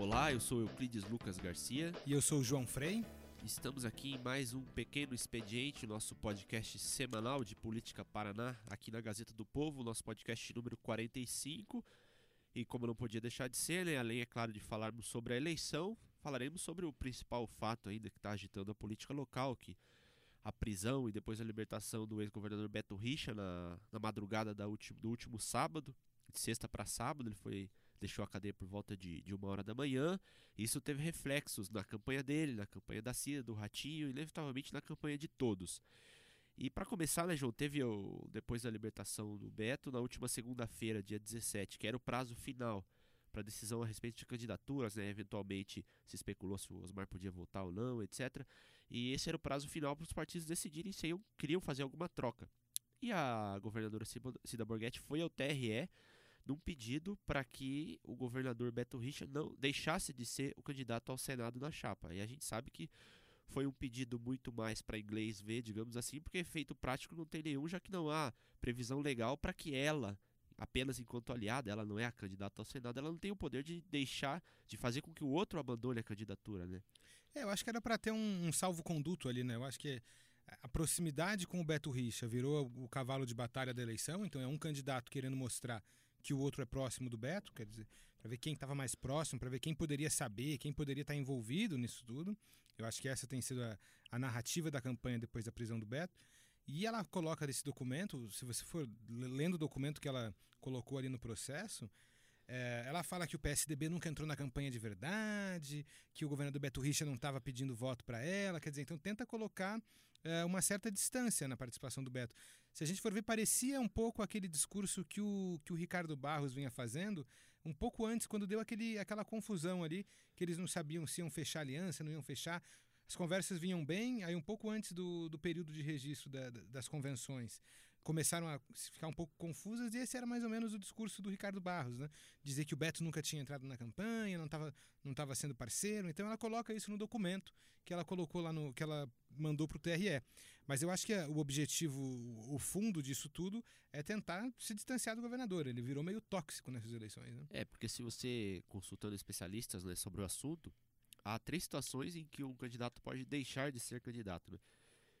Olá, eu sou Euclides Lucas Garcia. E eu sou o João Frei. Estamos aqui em mais um pequeno expediente, nosso podcast semanal de Política Paraná, aqui na Gazeta do Povo, nosso podcast número 45. E como não podia deixar de ser, né, além, é claro, de falarmos sobre a eleição, falaremos sobre o principal fato ainda que está agitando a política local, que a prisão e depois a libertação do ex-governador Beto Richa na, na madrugada da do último sábado, de sexta para sábado, ele foi deixou a cadeia por volta de, de uma hora da manhã. Isso teve reflexos na campanha dele, na campanha da Cida, do Ratinho e, inevitavelmente, na campanha de todos. E para começar, né, João, teve o, depois da libertação do Beto, na última segunda-feira, dia 17, que era o prazo final para decisão a respeito de candidaturas, né? Eventualmente se especulou se o Osmar podia votar ou não, etc. E esse era o prazo final para os partidos decidirem se iam, queriam fazer alguma troca. E a governadora Cida Borghetti foi ao TRE num pedido para que o governador Beto Richa não deixasse de ser o candidato ao Senado na chapa. E a gente sabe que foi um pedido muito mais para inglês ver, digamos assim, porque efeito prático não tem nenhum, já que não há previsão legal para que ela apenas enquanto aliada, ela não é a candidata ao Senado, ela não tem o poder de deixar, de fazer com que o outro abandone a candidatura, né? É, eu acho que era para ter um, um salvo-conduto ali, né? Eu acho que a proximidade com o Beto Richa virou o cavalo de batalha da eleição, então é um candidato querendo mostrar que o outro é próximo do Beto, quer dizer, para ver quem estava mais próximo, para ver quem poderia saber, quem poderia estar envolvido nisso tudo. Eu acho que essa tem sido a, a narrativa da campanha depois da prisão do Beto. E ela coloca nesse documento, se você for lendo o documento que ela colocou ali no processo, é, ela fala que o PSDB nunca entrou na campanha de verdade, que o governador Beto Richa não estava pedindo voto para ela, quer dizer, então tenta colocar é, uma certa distância na participação do Beto. Se a gente for ver, parecia um pouco aquele discurso que o, que o Ricardo Barros vinha fazendo, um pouco antes, quando deu aquele, aquela confusão ali, que eles não sabiam se iam fechar aliança, não iam fechar. As conversas vinham bem, aí um pouco antes do, do período de registro da, das convenções, começaram a ficar um pouco confusas, e esse era mais ou menos o discurso do Ricardo Barros, né? Dizer que o Beto nunca tinha entrado na campanha, não estava não tava sendo parceiro, então ela coloca isso no documento que ela colocou lá no. que ela mandou para o TRE. Mas eu acho que o objetivo, o fundo disso tudo, é tentar se distanciar do governador. Ele virou meio tóxico nessas eleições. Né? É, porque se você, consultando especialistas né, sobre o assunto, há três situações em que um candidato pode deixar de ser candidato. Né?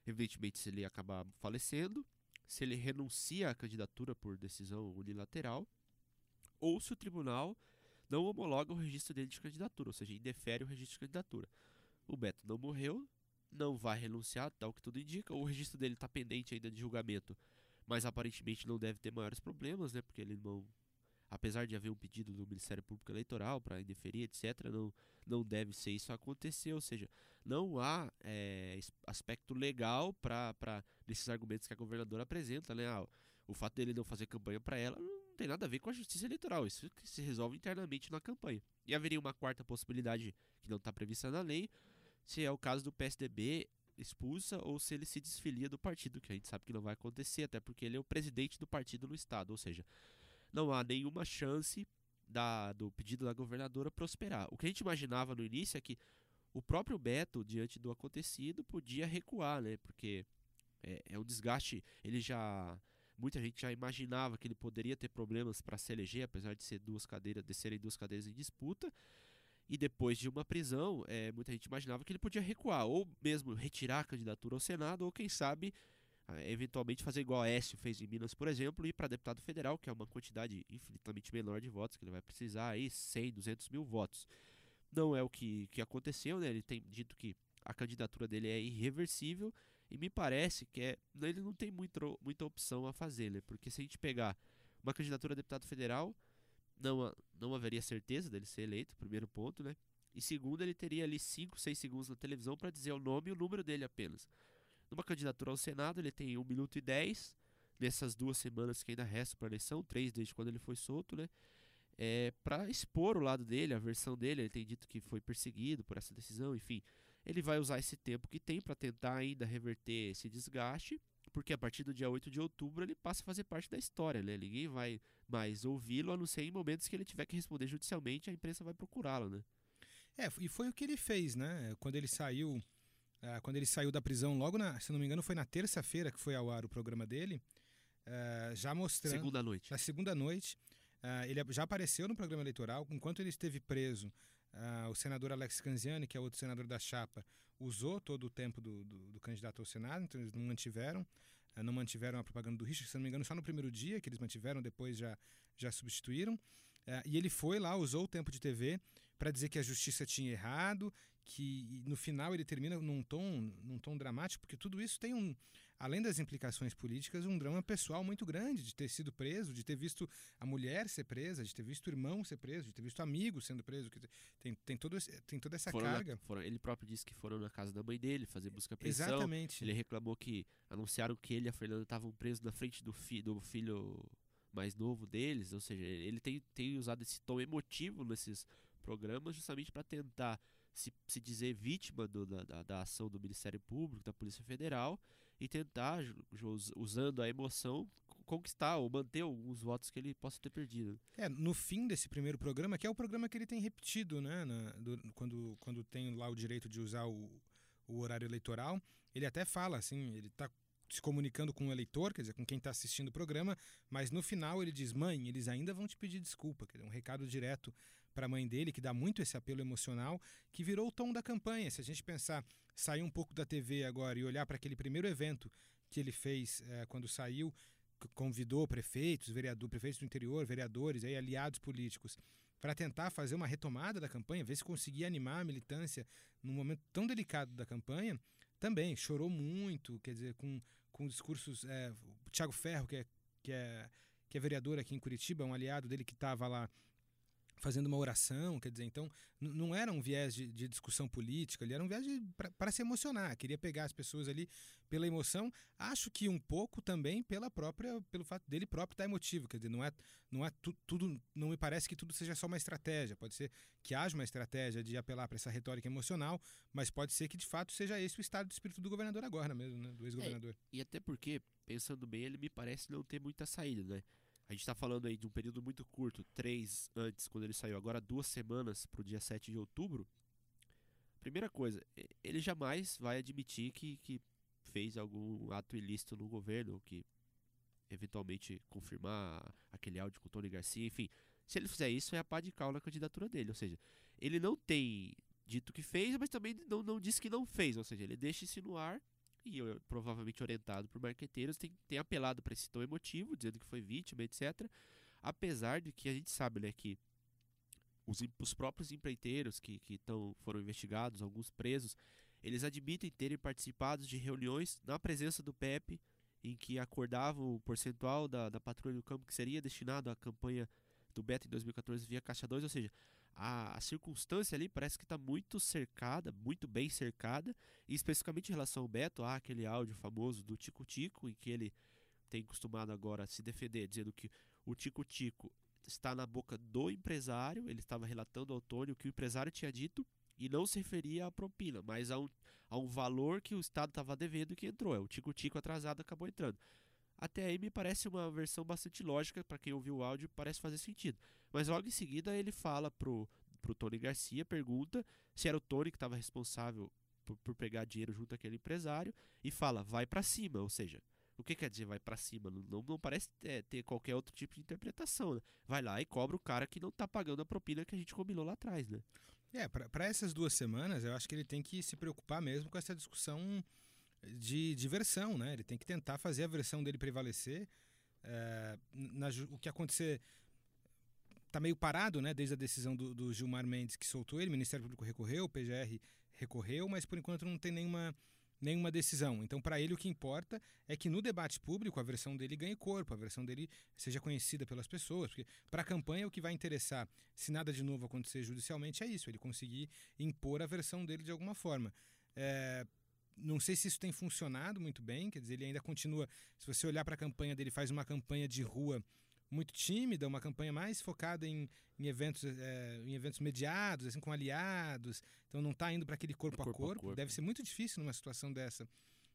Evidentemente, se ele acabar falecendo, se ele renuncia à candidatura por decisão unilateral, ou se o tribunal não homologa o registro dele de candidatura, ou seja, indefere o registro de candidatura. O Beto não morreu, não vai renunciar, tal que tudo indica. O registro dele está pendente ainda de julgamento, mas aparentemente não deve ter maiores problemas, né? Porque ele não apesar de haver um pedido do Ministério Público Eleitoral para indeferir, etc., não, não deve ser isso acontecer. Ou seja, não há é, aspecto legal para nesses argumentos que a governadora apresenta. Né? Ah, o fato dele não fazer campanha para ela não tem nada a ver com a justiça eleitoral. Isso que se resolve internamente na campanha. E haveria uma quarta possibilidade que não está prevista na lei, se é o caso do PSDB expulsa ou se ele se desfilia do partido, que a gente sabe que não vai acontecer, até porque ele é o presidente do partido no estado. Ou seja, não há nenhuma chance da, do pedido da governadora prosperar. O que a gente imaginava no início é que o próprio Beto, diante do acontecido, podia recuar, né? Porque é, é um desgaste. Ele já. Muita gente já imaginava que ele poderia ter problemas para se eleger, apesar de ser duas cadeiras, de serem duas cadeiras em disputa. E depois de uma prisão, é, muita gente imaginava que ele podia recuar, ou mesmo retirar a candidatura ao Senado, ou quem sabe eventualmente fazer igual a Écio fez em Minas, por exemplo, e para deputado federal, que é uma quantidade infinitamente menor de votos, que ele vai precisar aí 100, 200 mil votos. Não é o que, que aconteceu, né? Ele tem dito que a candidatura dele é irreversível e me parece que é, ele não tem muito, muita opção a fazer, né? Porque se a gente pegar uma candidatura a deputado federal, não, não haveria certeza dele ser eleito, primeiro ponto, né? E segundo, ele teria ali 5, 6 segundos na televisão para dizer o nome e o número dele apenas. Numa candidatura ao Senado, ele tem 1 minuto e 10 nessas duas semanas que ainda restam para a eleição, três desde quando ele foi solto, né? É, para expor o lado dele, a versão dele. Ele tem dito que foi perseguido por essa decisão, enfim. Ele vai usar esse tempo que tem para tentar ainda reverter esse desgaste, porque a partir do dia 8 de outubro ele passa a fazer parte da história, né? Ninguém vai mais ouvi-lo, a não ser em momentos que ele tiver que responder judicialmente, a imprensa vai procurá-lo, né? É, e foi o que ele fez, né? Quando ele saiu ah, quando ele saiu da prisão, logo na, se não me engano, foi na terça-feira que foi ao ar o programa dele, uh, já mostrando. Segunda noite. Na segunda noite. Uh, ele já apareceu no programa eleitoral. Enquanto ele esteve preso, o senador Alex Canziani, que é outro senador da chapa, usou todo o tempo do, do, do candidato ao Senado, então eles não mantiveram, não mantiveram a propaganda do Richard, se não me engano, só no primeiro dia que eles mantiveram, depois já, já substituíram. Ah, e ele foi lá, usou o tempo de TV para dizer que a justiça tinha errado, que no final ele termina num tom, num tom dramático, porque tudo isso tem um, além das implicações políticas, um drama pessoal muito grande de ter sido preso, de ter visto a mulher ser presa, de ter visto o irmão ser preso, de ter visto amigo sendo preso. Tem, tem, todo, tem toda essa foram carga. Na, foram, ele próprio disse que foram na casa da mãe dele fazer busca apreensão. Exatamente. Ele reclamou que anunciaram que ele e a Fernanda estavam presos na frente do, fi, do filho mais novo deles, ou seja, ele tem, tem usado esse tom emotivo nesses programas justamente para tentar se, se dizer vítima do, da, da, ação do Ministério Público, da Polícia Federal e tentar, usando a emoção, conquistar ou manter alguns votos que ele possa ter perdido. É, no fim desse primeiro programa, que é o programa que ele tem repetido, né, na, do, quando, quando tem lá o direito de usar o, o horário eleitoral, ele até fala assim, ele está se comunicando com o eleitor, quer dizer, com quem está assistindo o programa, mas no final ele diz: mãe, eles ainda vão te pedir desculpa. Quer dizer, um recado direto para a mãe dele, que dá muito esse apelo emocional, que virou o tom da campanha. Se a gente pensar, sair um pouco da TV agora e olhar para aquele primeiro evento que ele fez é, quando saiu, convidou prefeitos, vereador, prefeitos do interior, vereadores, aí, aliados políticos, para tentar fazer uma retomada da campanha, ver se conseguia animar a militância num momento tão delicado da campanha, também chorou muito, quer dizer, com, com discursos. É, o Tiago Ferro, que é, que, é, que é vereador aqui em Curitiba, um aliado dele que estava lá fazendo uma oração, quer dizer, então não era um viés de, de discussão política, ele era um viés para se emocionar, queria pegar as pessoas ali pela emoção, acho que um pouco também pela própria, pelo fato dele próprio estar emotivo, quer dizer, não é, não é tu, tudo, não me parece que tudo seja só uma estratégia, pode ser que haja uma estratégia de apelar para essa retórica emocional, mas pode ser que de fato seja esse o estado de espírito do governador agora mesmo, né, do ex-governador. É, e até porque, pensando bem, ele me parece não ter muita saída, né? A gente está falando aí de um período muito curto, três antes, quando ele saiu, agora duas semanas para o dia 7 de outubro. Primeira coisa, ele jamais vai admitir que, que fez algum ato ilícito no governo, que eventualmente confirmar aquele áudio com o Tony Garcia, enfim. Se ele fizer isso, é a pá de cal na candidatura dele. Ou seja, ele não tem dito que fez, mas também não, não disse que não fez. Ou seja, ele deixa isso no ar e eu, provavelmente orientado por marqueteiros, tem, tem apelado para esse tom emotivo, dizendo que foi vítima, etc. Apesar de que a gente sabe né, que os, os próprios empreiteiros que, que tão, foram investigados, alguns presos, eles admitem terem participado de reuniões na presença do PEP, em que acordavam o percentual da, da patrulha do campo que seria destinado à campanha do Beto em 2014 via Caixa 2, ou seja, a, a circunstância ali parece que está muito cercada, muito bem cercada, e especificamente em relação ao Beto, há aquele áudio famoso do Tico Tico, em que ele tem costumado agora se defender, dizendo que o Tico Tico está na boca do empresário, ele estava relatando ao Tony o que o empresário tinha dito, e não se referia à propina, mas a um, a um valor que o Estado estava devendo e que entrou. É o Tico Tico atrasado acabou entrando. Até aí me parece uma versão bastante lógica, para quem ouviu o áudio parece fazer sentido. Mas logo em seguida ele fala pro, pro Tony Garcia, pergunta se era o Tony que estava responsável por, por, pegar dinheiro junto àquele empresário e fala, vai para cima, ou seja, o que quer dizer vai para cima? Não, não, parece é, ter qualquer outro tipo de interpretação. Né? Vai lá e cobra o cara que não está pagando a propina que a gente combinou lá atrás, né? É, para essas duas semanas, eu acho que ele tem que se preocupar mesmo com essa discussão de diversão, né? Ele tem que tentar fazer a versão dele prevalecer. É, na, o que acontecer está meio parado, né? Desde a decisão do, do, Gilmar Mendes que soltou ele, o Ministério Público recorreu, o PGR recorreu, mas por enquanto não tem nenhuma nenhuma decisão. Então, para ele, o que importa é que no debate público a versão dele ganhe corpo, a versão dele seja conhecida pelas pessoas. Porque para a campanha, o que vai interessar, se nada de novo acontecer judicialmente, é isso: ele conseguir impor a versão dele de alguma forma. É, não sei se isso tem funcionado muito bem, quer dizer, ele ainda continua. Se você olhar para a campanha dele, faz uma campanha de rua muito tímida, uma campanha mais focada em, em eventos, é, em eventos mediados, assim, com aliados. Então não está indo para aquele corpo, corpo, a corpo. corpo. Deve ser muito difícil numa situação dessa.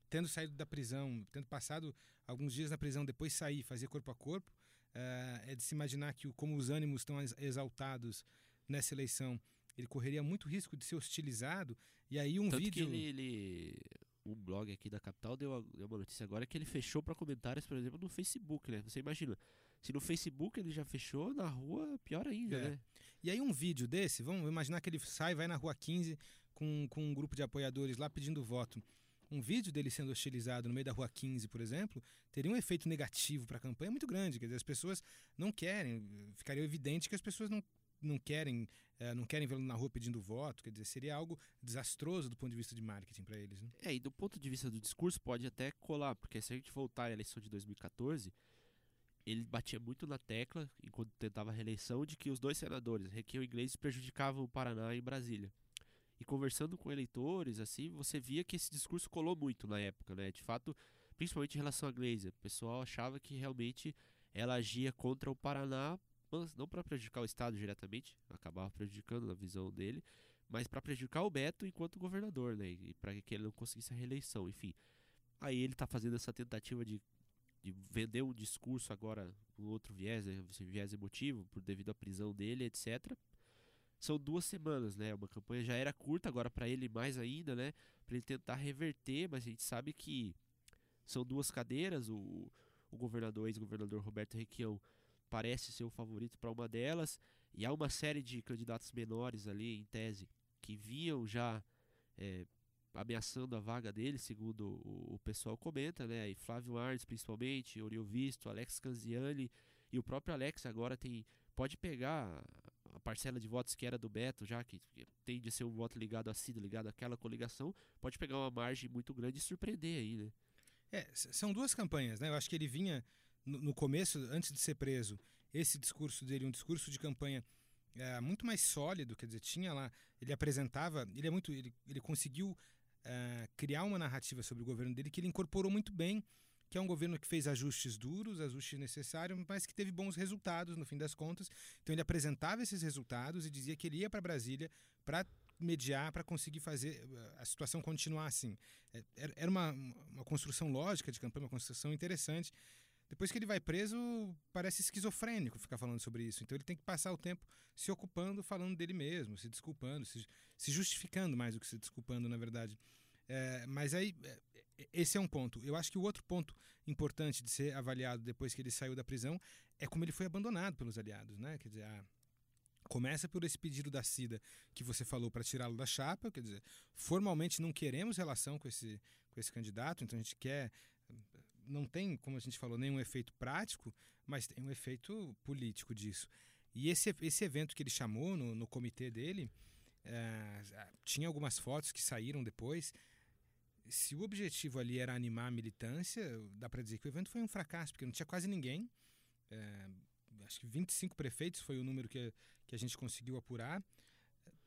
Tendo saído da prisão, tendo passado alguns dias na prisão, depois sair, fazer corpo a corpo, é, é de se imaginar que como os ânimos estão exaltados nessa eleição, ele correria muito risco de ser hostilizado. E aí um Tanto vídeo. Que ele, ele, um blog aqui da capital deu, uma notícia agora que ele fechou para comentários, por exemplo, no Facebook, né? Você imagina, Se no Facebook ele já fechou, na rua, pior ainda, É. né? E aí um vídeo desse, vamos imaginar que ele sai, vai na rua 15 com, com um grupo de apoiadores lá pedindo voto. Um vídeo dele sendo hostilizado no meio da rua 15, por exemplo, teria um efeito negativo para a campanha muito grande. Quer dizer, as pessoas não querem, ficaria evidente que as pessoas não, não querem eh, não querem vê-lo na rua pedindo voto. Quer dizer, seria algo desastroso do ponto de vista de marketing para eles. Né? É, e do ponto de vista do discurso pode até colar, porque se a gente voltar à eleição de 2014, ele batia muito na tecla, enquanto tentava a reeleição, de que os dois senadores, Requião e Gleisi, prejudicavam o Paraná e Brasília. E conversando com eleitores, assim, você via que esse discurso colou muito na época, né? De fato, principalmente em relação a Gleisi, o pessoal achava que realmente ela agia contra o Paraná, mas não para prejudicar o Estado diretamente, acabava prejudicando na visão dele, mas para prejudicar o Beto enquanto governador, né? E para que ele não conseguisse a reeleição, enfim. Aí ele está fazendo essa tentativa de, de vender um discurso agora com outro viés, né? esse viés emotivo, por devido à prisão dele, etc. São duas semanas, né? Uma campanha já era curta, agora para ele mais ainda, né? Para ele tentar reverter, mas a gente sabe que são duas cadeiras. O, o governador, ex-governador Roberto Requião, parece ser o favorito para uma delas, e há uma série de candidatos menores ali, em tese, que vinham já é, ameaçando a vaga dele, segundo o, o pessoal comenta, né? E Flávio Arnes, principalmente, Oriol Visto, Alex Canziani, e o próprio Alex agora tem pode pegar a parcela de votos que era do Beto, já que tende a ser um voto ligado a Cida, ligado àquela coligação, pode pegar uma margem muito grande e surpreender aí, né? É, são duas campanhas, né? Eu acho que ele vinha no, no começo, antes de ser preso, esse discurso dele, um discurso de campanha é, muito mais sólido, quer dizer, tinha lá, ele apresentava, ele é muito, ele, ele conseguiu é, criar uma narrativa sobre o governo dele que ele incorporou muito bem, que é um governo que fez ajustes duros, ajustes necessários, mas que teve bons resultados no fim das contas. Então ele apresentava esses resultados e dizia que ele ia para Brasília para mediar, para conseguir fazer a situação continuar assim. Era uma, uma construção lógica de campanha, uma construção interessante. Depois que ele vai preso, parece esquizofrênico ficar falando sobre isso. Então ele tem que passar o tempo se ocupando, falando dele mesmo, se desculpando, se, se justificando mais do que se desculpando, na verdade. É, mas aí, esse é um ponto. Eu acho que o outro ponto importante de ser avaliado depois que ele saiu da prisão é como ele foi abandonado pelos aliados, né? Quer dizer, a, começa por esse pedido da Cida que você falou para tirá-lo da chapa, quer dizer, formalmente não queremos relação com esse, com esse candidato, então a gente quer não tem, como a gente falou, nenhum efeito prático, mas tem um efeito político disso. E esse, esse evento que ele chamou no, no comitê dele, é, tinha algumas fotos que saíram depois. Se o objetivo ali era animar a militância, dá para dizer que o evento foi um fracasso, porque não tinha quase ninguém. É, acho que 25 prefeitos foi o número que, que a gente conseguiu apurar.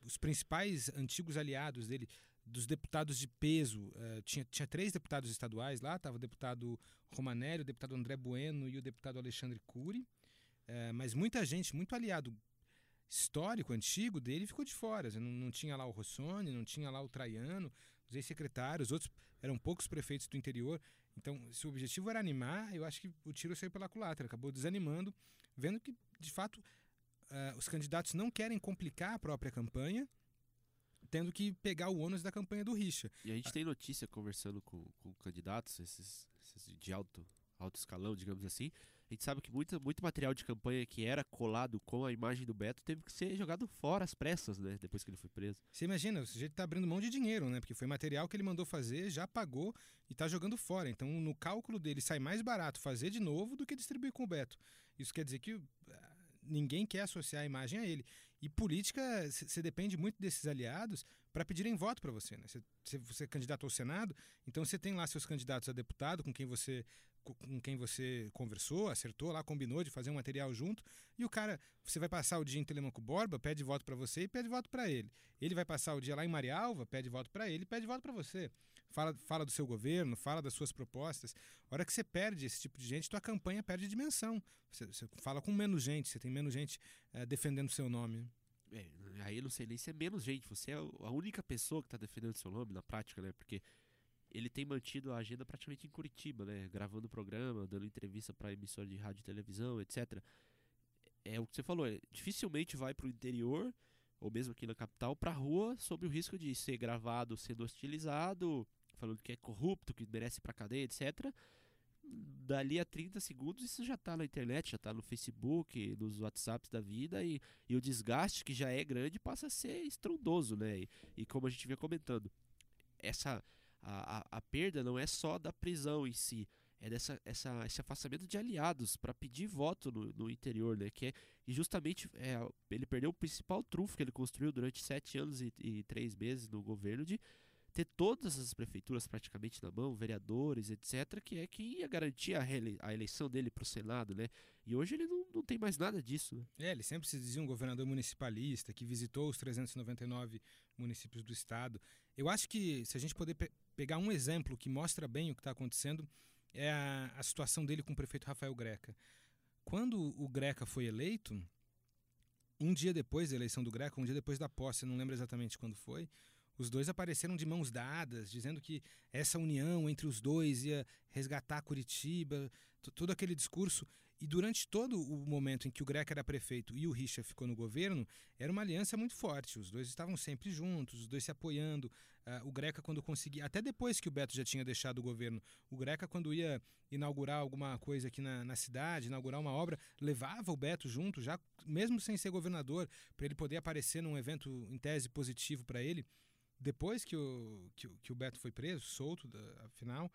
Os principais antigos aliados dele, dos deputados de peso, uh, tinha, tinha três deputados estaduais lá, estava o deputado Romanelli, o deputado André Bueno e o deputado Alexandre Cury, uh, mas muita gente, muito aliado histórico, antigo dele, ficou de fora. Não, não tinha lá o Rossoni, não tinha lá o Traiano, os ex-secretários, outros eram poucos prefeitos do interior. Então, se o objetivo era animar, eu acho que o tiro saiu pela culatra, acabou desanimando, vendo que, de fato, uh, os candidatos não querem complicar a própria campanha, tendo que pegar o ônus da campanha do Richa. E a gente tem notícia conversando com, com candidatos, esses, esses de alto, alto escalão, digamos assim. A gente sabe que muito, muito material de campanha que era colado com a imagem do Beto teve que ser jogado fora às pressas, né? Depois que ele foi preso. Você imagina, o sujeito tá abrindo mão de dinheiro, né? Porque foi material que ele mandou fazer, já pagou e tá jogando fora. Então, no cálculo dele, sai mais barato fazer de novo do que distribuir com o Beto. Isso quer dizer que ninguém quer associar a imagem a ele. E política, você depende muito desses aliados para pedirem voto para você. Né? Você, você é candidato ao Senado, então você tem lá seus candidatos a deputado com quem você com quem você conversou, acertou lá, combinou de fazer um material junto, e o cara, você vai passar o dia em Telemaco Borba, pede voto para você e pede voto para ele. Ele vai passar o dia lá em Marialva, pede voto para ele pede voto para você. Fala, fala do seu governo, fala das suas propostas. A hora que você perde esse tipo de gente, tua campanha perde dimensão. Você, você fala com menos gente, você tem menos gente uh, defendendo o seu nome. É, aí eu não sei nem se é menos gente, você é a única pessoa que está defendendo seu nome na prática, né? Porque ele tem mantido a agenda praticamente em Curitiba, né? Gravando programa, dando entrevista para emissora de rádio e televisão, etc. É o que você falou, é, dificilmente vai para o interior, ou mesmo aqui na capital, para a rua, sob o risco de ser gravado sendo hostilizado, falando que é corrupto, que merece para cadeia, etc. dali a 30 segundos isso já está na internet, já está no Facebook, nos WhatsApps da vida e, e, o desgaste que já é grande passa a ser estrondoso, né? E, e como a gente vinha comentando, essa a, a, a, perda não é só da prisão em si, é dessa essa, esse afastamento de aliados para pedir voto no, no, interior, né? Que é e justamente é, ele perdeu o principal trunfo que ele construiu durante sete anos e, e três meses no governo de ter todas as prefeituras praticamente na mão, vereadores, etc., que é que ia garantir a, a eleição dele para o Senado, né? E hoje ele não, não tem mais nada disso. Né? É, ele sempre se dizia um governador municipalista que visitou os 399 municípios do estado. Eu acho que se a gente poder pe pegar um exemplo que mostra bem o que está acontecendo, é a, a situação dele com o prefeito Rafael Greca. Quando o Greca foi eleito, um dia depois da eleição do Greca, um dia depois da posse, não lembro exatamente quando foi, os dois apareceram de mãos dadas, dizendo que essa união entre os dois ia resgatar Curitiba, todo aquele discurso. E durante todo o momento em que o Greca era prefeito e o Richa ficou no governo, era uma aliança muito forte. Os dois estavam sempre juntos, os dois se apoiando. Uh, o Greca, quando conseguia, até depois que o Beto já tinha deixado o governo, o Greca, quando ia inaugurar alguma coisa aqui na, na cidade, inaugurar uma obra, levava o Beto junto, já mesmo sem ser governador, para ele poder aparecer num evento em tese positivo para ele depois que o, que, que, o Beto foi preso, solto, da, afinal,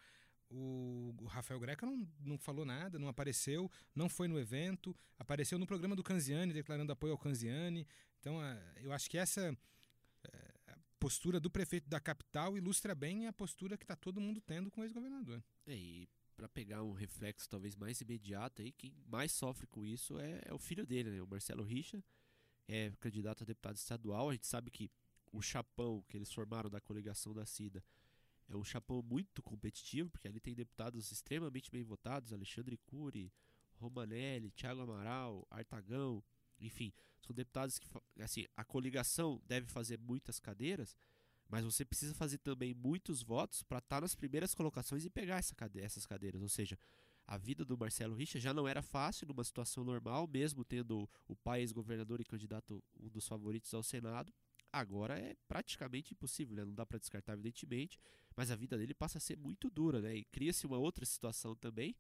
o, o, Rafael Greca não, não falou nada, não apareceu, não foi no evento, apareceu no programa do Canziani, declarando apoio ao Canziani. Então, eu acho que essa é, postura do prefeito da capital ilustra bem a postura que está todo mundo tendo com o ex-governador. É, e para pegar um reflexo talvez mais imediato aí, quem mais sofre com isso é, é o filho dele, né? o Marcelo Richa, é candidato a deputado estadual. A gente sabe que o chapão que eles formaram da coligação da CIDA é um chapão muito competitivo, porque ali tem deputados extremamente bem votados, Alexandre Cury, Romanelli, Thiago Amaral, Artagão, enfim, são deputados que assim, a coligação deve fazer muitas cadeiras, mas você precisa fazer também muitos votos para estar tá nas primeiras colocações e pegar essa cade essas cadeiras, ou seja, a vida do Marcelo Richa já não era fácil numa situação normal, mesmo tendo o pai ex-governador e candidato um dos favoritos ao Senado. Agora é praticamente impossível, né? não dá para descartar, evidentemente, mas a vida dele passa a ser muito dura, né? E cria-se uma outra situação também.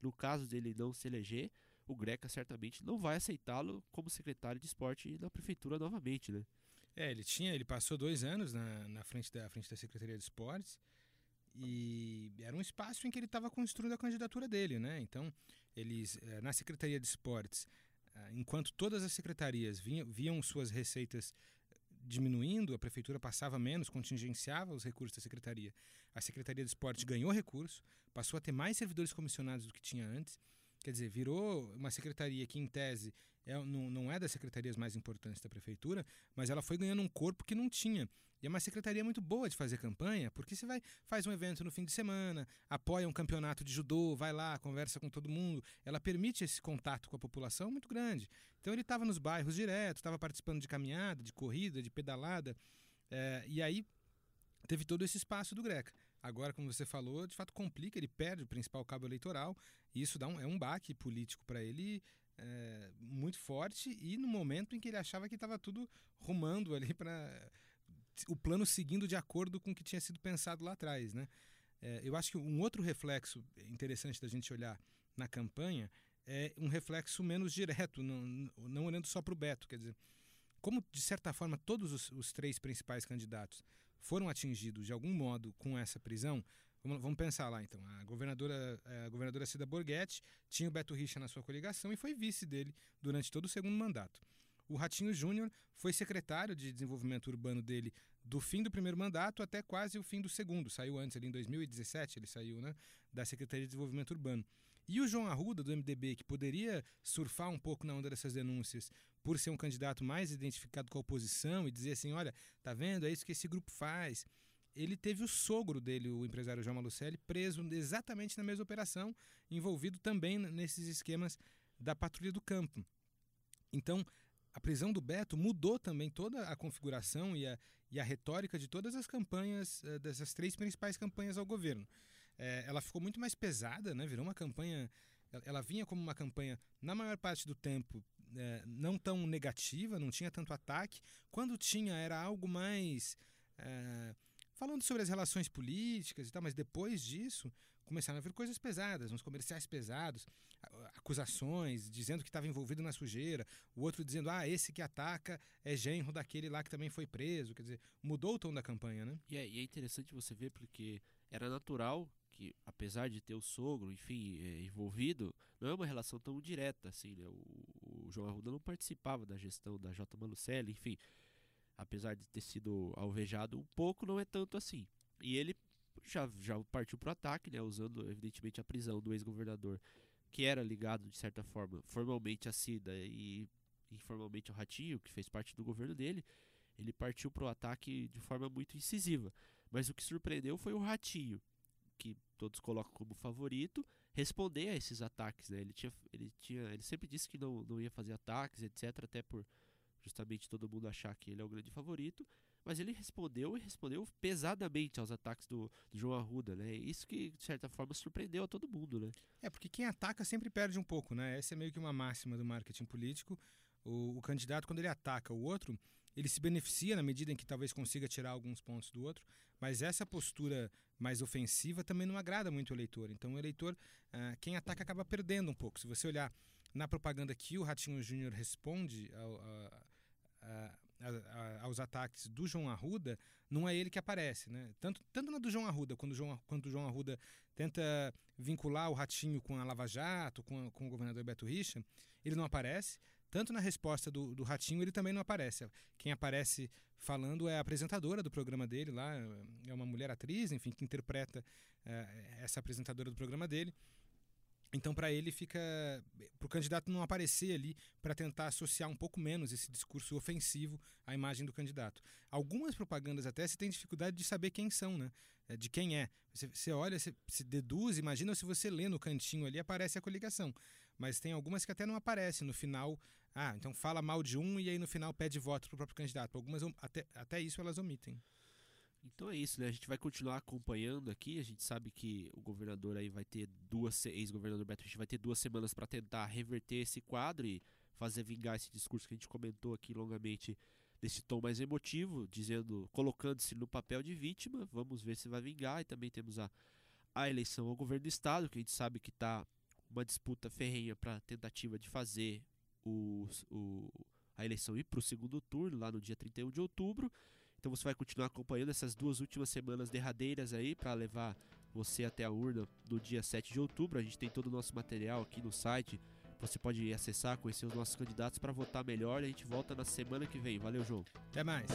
No caso dele não se eleger, o Greca certamente não vai aceitá-lo como secretário de esporte na prefeitura novamente, né? É, ele tinha, ele passou dois anos na, na frente, da, frente da Secretaria de Esportes e era um espaço em que ele estava construindo a candidatura dele, né? Então, eles, eh, na Secretaria de Esportes, ah, enquanto todas as secretarias viam, viam suas receitas diminuindo, a prefeitura passava menos, contingenciava os recursos da secretaria. A Secretaria de Esporte ganhou recurso, passou a ter mais servidores comissionados do que tinha antes. Quer dizer, virou uma secretaria que, em tese, é, não, não é das secretarias mais importantes da prefeitura, mas ela foi ganhando um corpo que não tinha. E é uma secretaria muito boa de fazer campanha, porque você vai, faz um evento no fim de semana, apoia um campeonato de judô, vai lá, conversa com todo mundo. Ela permite esse contato com a população muito grande. Então ele estava nos bairros direto, estava participando de caminhada, de corrida, de pedalada. É, e aí teve todo esse espaço do Greca. Agora, como você falou, de fato complica, ele perde o principal cabo eleitoral, e isso dá um, é um baque político para ele é, muito forte, e no momento em que ele achava que estava tudo rumando ali para o plano seguindo de acordo com o que tinha sido pensado lá atrás. Né? É, eu acho que um outro reflexo interessante da gente olhar na campanha é um reflexo menos direto, não, não olhando só para o Beto. Quer dizer, como de certa forma todos os, os, três principais candidatos foram atingidos de algum modo com essa prisão, vamos, vamos pensar lá então. A governadora, a governadora Cida Borghetti tinha o Beto Richa na sua coligação e foi vice dele durante todo o segundo mandato. O Ratinho Júnior foi secretário de desenvolvimento urbano dele do fim do primeiro mandato até quase o fim do segundo. Saiu antes, ali em 2017, ele saiu né, da Secretaria de Desenvolvimento Urbano. E o João Arruda, do MDB, que poderia surfar um pouco na onda dessas denúncias por ser um candidato mais identificado com a oposição e dizer assim: olha, tá vendo? É isso que esse grupo faz. Ele teve o sogro dele, o empresário João Malucelli, preso exatamente na mesma operação, envolvido também nesses esquemas da patrulha do campo. Então, a prisão do Beto mudou também toda a configuração e a, e a retórica de todas as campanhas, uh, dessas três principais campanhas ao governo. É, ela ficou muito mais pesada, né? virou uma campanha. Ela vinha como uma campanha, na maior parte do tempo, é, não tão negativa, não tinha tanto ataque. Quando tinha, era algo mais. É, falando sobre as relações políticas e tal, mas depois disso começaram a vir coisas pesadas, uns comerciais pesados, acusações, dizendo que estava envolvido na sujeira, o outro dizendo, ah, esse que ataca é genro daquele lá que também foi preso. Quer dizer, mudou o tom da campanha, né? E é, e é interessante você ver porque era natural que, apesar de ter o sogro, enfim, é, envolvido, não é uma relação tão direta assim, né? O, o João Arruda não participava da gestão da J. Malucelli, enfim, apesar de ter sido alvejado um pouco, não é tanto assim. E ele já, já partiu para o ataque, né, usando evidentemente a prisão do ex-governador, que era ligado de certa forma formalmente à Cida e informalmente ao Ratinho, que fez parte do governo dele. Ele partiu para o ataque de forma muito incisiva. Mas o que surpreendeu foi o Ratinho, que todos colocam como favorito, responder a esses ataques. Né? Ele, tinha, ele, tinha, ele sempre disse que não, não ia fazer ataques, etc., até por justamente todo mundo achar que ele é o grande favorito. Mas ele respondeu e respondeu pesadamente aos ataques do, do, João Arruda, né? Isso que, de certa forma, surpreendeu a todo mundo, né? É, porque quem ataca sempre perde um pouco, né? Essa é meio que uma máxima do marketing político. O, o candidato, quando ele ataca o outro, ele se beneficia na medida em que talvez consiga tirar alguns pontos do outro, mas essa postura mais ofensiva também não agrada muito o eleitor. Então, o eleitor, ah, quem ataca acaba perdendo um pouco. Se você olhar na propaganda que o Ratinho Júnior responde ao, aos ataques do João Arruda, não é ele que aparece. Né? Tanto, tanto na do João Arruda, quando o João, quando o João Arruda tenta vincular o Ratinho com a Lava Jato, com, com o governador Beto Richa, ele não aparece. Tanto na resposta do, do Ratinho, ele também não aparece. Quem aparece falando é a apresentadora do programa dele lá, é uma mulher atriz, enfim, que interpreta é, essa apresentadora do programa dele. Então, para ele fica. para o candidato não aparecer ali para tentar associar um pouco menos esse discurso ofensivo à imagem do candidato. Algumas propagandas até se tem dificuldade de saber quem são, né? É, de quem é. Você, você olha, você se deduz, imagina se você lê no cantinho ali, aparece a coligação. Mas tem algumas que até não aparecem. No final, ah, então fala mal de um e aí no final pede voto para o próprio candidato. Algumas, até, até isso elas omitem. Então é isso, né? A gente vai continuar acompanhando aqui. A gente sabe que o governador aí vai ter duas, ex-governador Beto Richa vai ter duas semanas para tentar reverter esse quadro e fazer vingar esse discurso que a gente comentou aqui longamente desse tom mais emotivo, dizendo, colocando-se no papel de vítima. Vamos ver se vai vingar. E também temos a, a eleição ao governo do estado, que a gente sabe que está uma disputa ferrenha para tentativa de fazer o, o, a eleição ir para o segundo turno, lá no dia 31 de outubro. Então você vai continuar acompanhando essas duas últimas semanas derradeiras aí para levar você até a urna no dia 7 de outubro. A gente tem todo o nosso material aqui no site. Você pode acessar, conhecer os nossos candidatos para votar melhor. A gente volta na semana que vem. Valeu, João. Até mais.